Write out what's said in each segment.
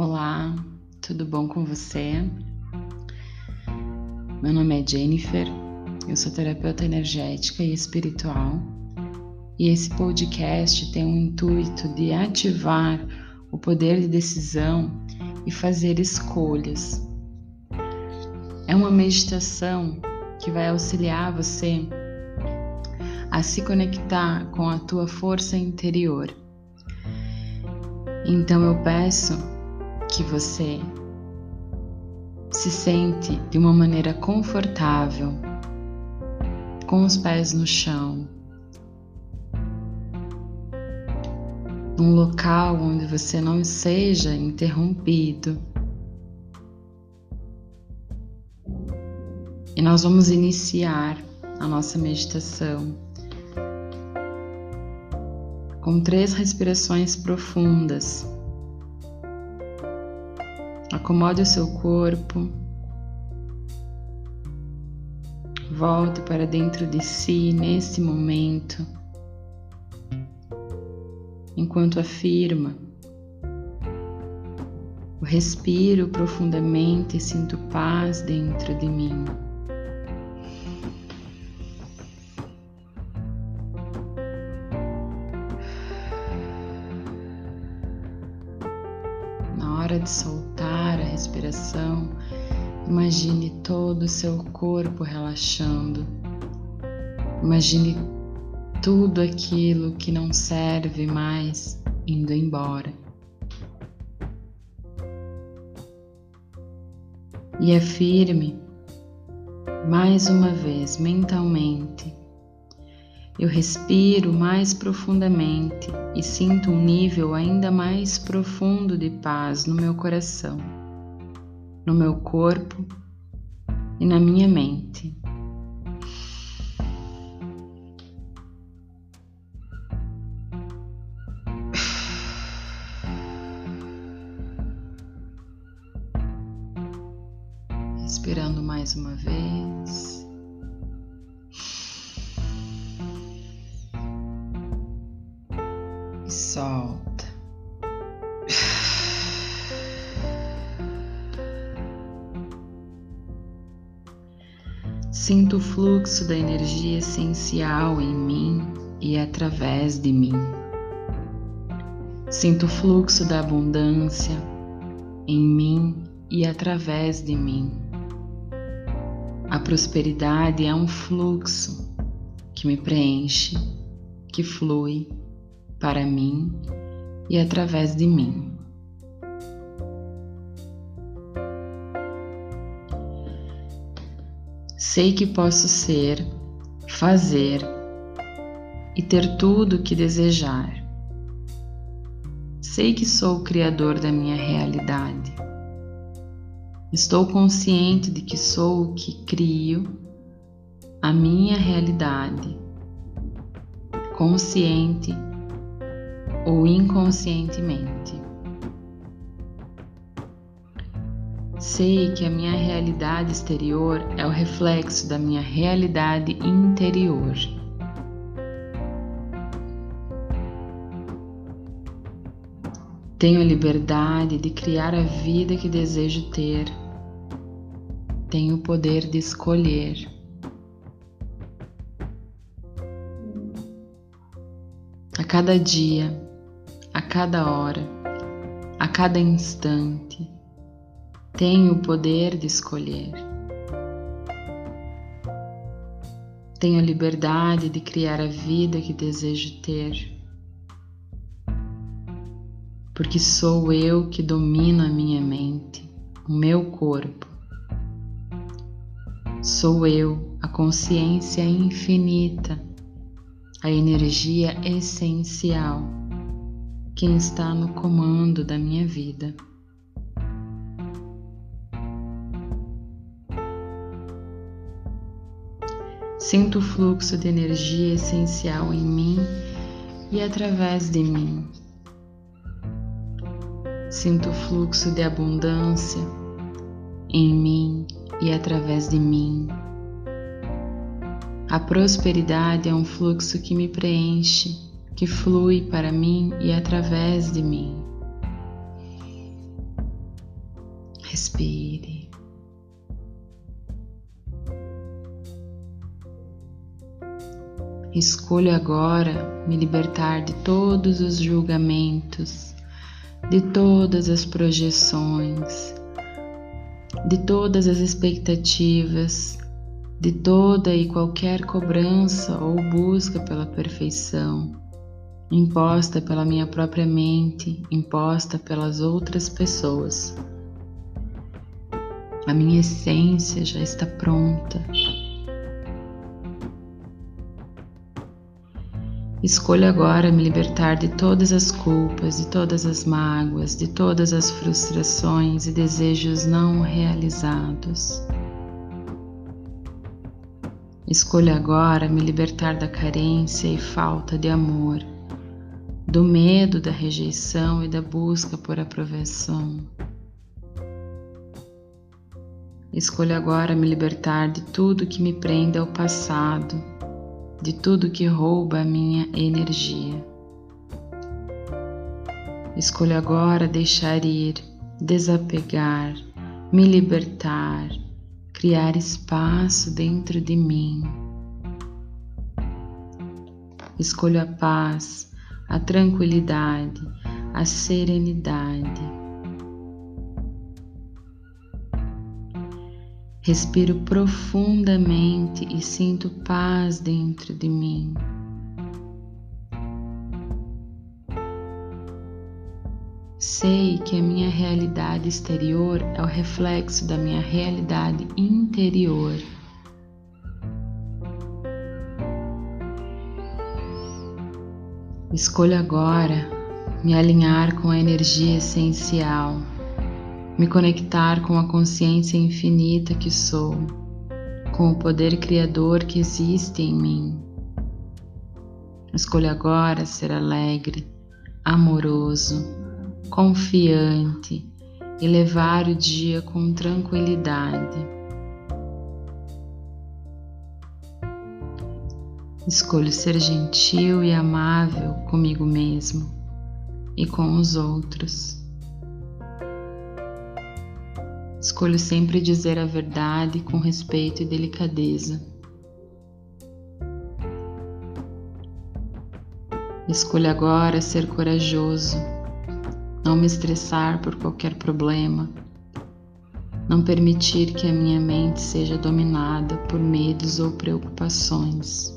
Olá, tudo bom com você? Meu nome é Jennifer, eu sou terapeuta energética e espiritual e esse podcast tem o intuito de ativar o poder de decisão e fazer escolhas. É uma meditação que vai auxiliar você a se conectar com a tua força interior. Então eu peço que você se sente de uma maneira confortável, com os pés no chão, num local onde você não seja interrompido. E nós vamos iniciar a nossa meditação com três respirações profundas. Acomode o seu corpo. Volte para dentro de si nesse momento, enquanto afirma: Eu respiro profundamente e sinto paz dentro de mim. Na hora de soltar, respiração, imagine todo o seu corpo relaxando. Imagine tudo aquilo que não serve mais indo embora. E afirme mais uma vez mentalmente eu respiro mais profundamente e sinto um nível ainda mais profundo de paz no meu coração no meu corpo e na minha mente. Respirando mais uma vez. Sinto o fluxo da energia essencial em mim e através de mim. Sinto o fluxo da abundância em mim e através de mim. A prosperidade é um fluxo que me preenche, que flui para mim e através de mim. Sei que posso ser, fazer e ter tudo o que desejar. Sei que sou o criador da minha realidade. Estou consciente de que sou o que crio a minha realidade, consciente ou inconscientemente. Sei que a minha realidade exterior é o reflexo da minha realidade interior. Tenho liberdade de criar a vida que desejo ter. Tenho o poder de escolher. A cada dia, a cada hora, a cada instante, tenho o poder de escolher. Tenho a liberdade de criar a vida que desejo ter. Porque sou eu que domino a minha mente, o meu corpo. Sou eu, a consciência infinita, a energia essencial, quem está no comando da minha vida. Sinto o fluxo de energia essencial em mim e através de mim. Sinto o fluxo de abundância em mim e através de mim. A prosperidade é um fluxo que me preenche, que flui para mim e através de mim. Respire. Escolho agora me libertar de todos os julgamentos, de todas as projeções, de todas as expectativas, de toda e qualquer cobrança ou busca pela perfeição, imposta pela minha própria mente, imposta pelas outras pessoas. A minha essência já está pronta. Escolho agora me libertar de todas as culpas, de todas as mágoas, de todas as frustrações e desejos não realizados. Escolho agora me libertar da carência e falta de amor, do medo da rejeição e da busca por aprovação. Escolho agora me libertar de tudo que me prende ao passado, de tudo que rouba a minha energia. Escolho agora deixar ir, desapegar, me libertar, criar espaço dentro de mim. Escolho a paz, a tranquilidade, a serenidade Respiro profundamente e sinto paz dentro de mim. Sei que a minha realidade exterior é o reflexo da minha realidade interior. Escolho agora me alinhar com a energia essencial me conectar com a consciência infinita que sou, com o poder criador que existe em mim. Escolho agora ser alegre, amoroso, confiante e levar o dia com tranquilidade. Escolho ser gentil e amável comigo mesmo e com os outros. Escolho sempre dizer a verdade com respeito e delicadeza. Escolho agora ser corajoso, não me estressar por qualquer problema, não permitir que a minha mente seja dominada por medos ou preocupações.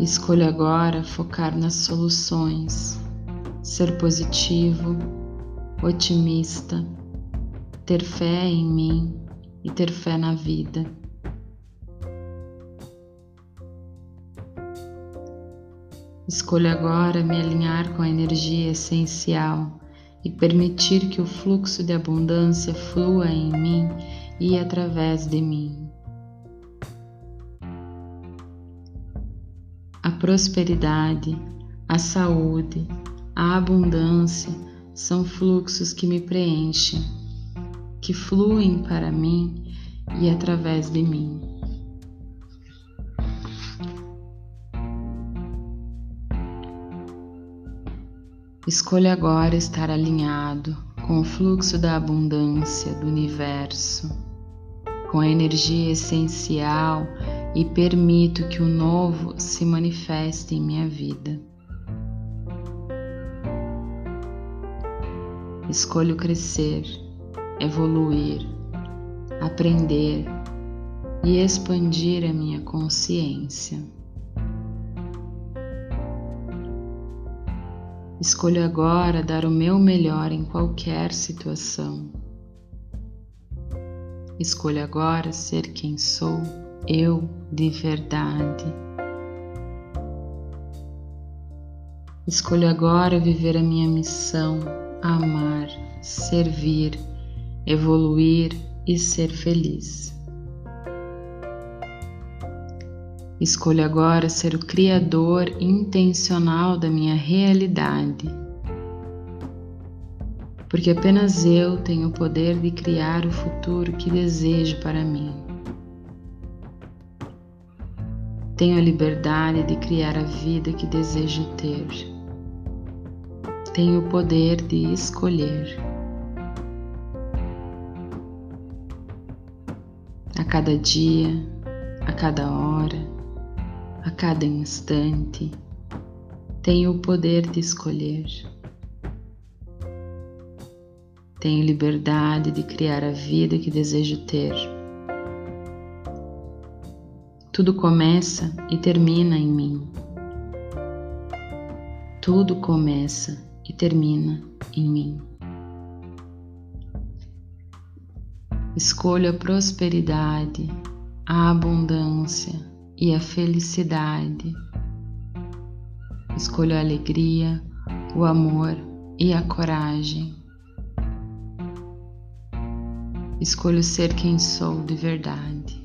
Escolho agora focar nas soluções ser positivo, otimista, ter fé em mim e ter fé na vida. Escolho agora me alinhar com a energia essencial e permitir que o fluxo de abundância flua em mim e através de mim. A prosperidade, a saúde, a abundância são fluxos que me preenchem, que fluem para mim e através de mim. Escolha agora estar alinhado com o fluxo da abundância do universo, com a energia essencial e permito que o novo se manifeste em minha vida. Escolho crescer, evoluir, aprender e expandir a minha consciência. Escolho agora dar o meu melhor em qualquer situação. Escolho agora ser quem sou, eu de verdade. Escolho agora viver a minha missão amar, servir, evoluir e ser feliz. Escolho agora ser o criador intencional da minha realidade, porque apenas eu tenho o poder de criar o futuro que desejo para mim. Tenho a liberdade de criar a vida que desejo ter. Tem o poder de escolher. A cada dia, a cada hora, a cada instante, tenho o poder de escolher. Tenho liberdade de criar a vida que desejo ter. Tudo começa e termina em mim. Tudo começa e termina em mim. Escolho a prosperidade, a abundância e a felicidade. Escolho a alegria, o amor e a coragem. Escolho ser quem sou de verdade.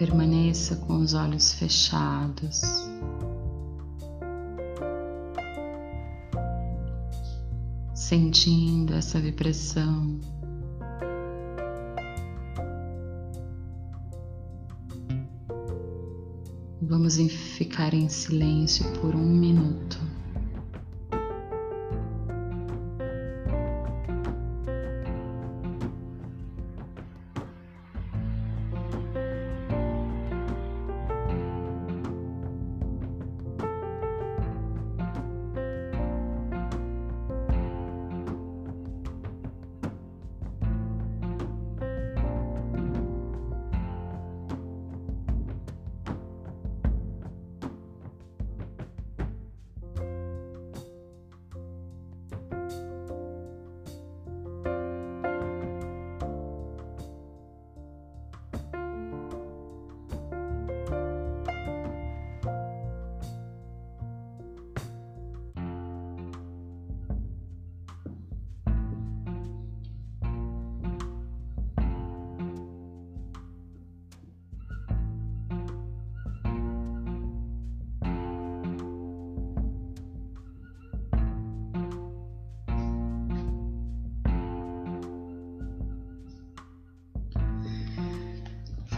Permaneça com os olhos fechados. Sentindo essa vibração. Vamos ficar em silêncio por um minuto.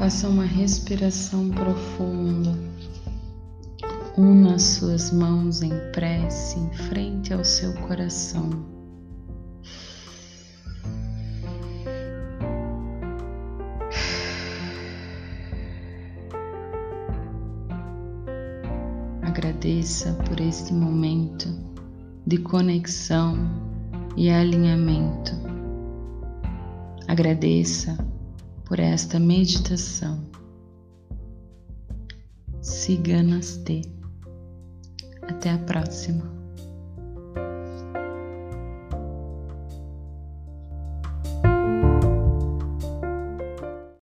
Faça uma respiração profunda. Una suas mãos em prece em frente ao seu coração. Agradeça por este momento de conexão e alinhamento. Agradeça por esta meditação. Siga Namastê. Até a próxima.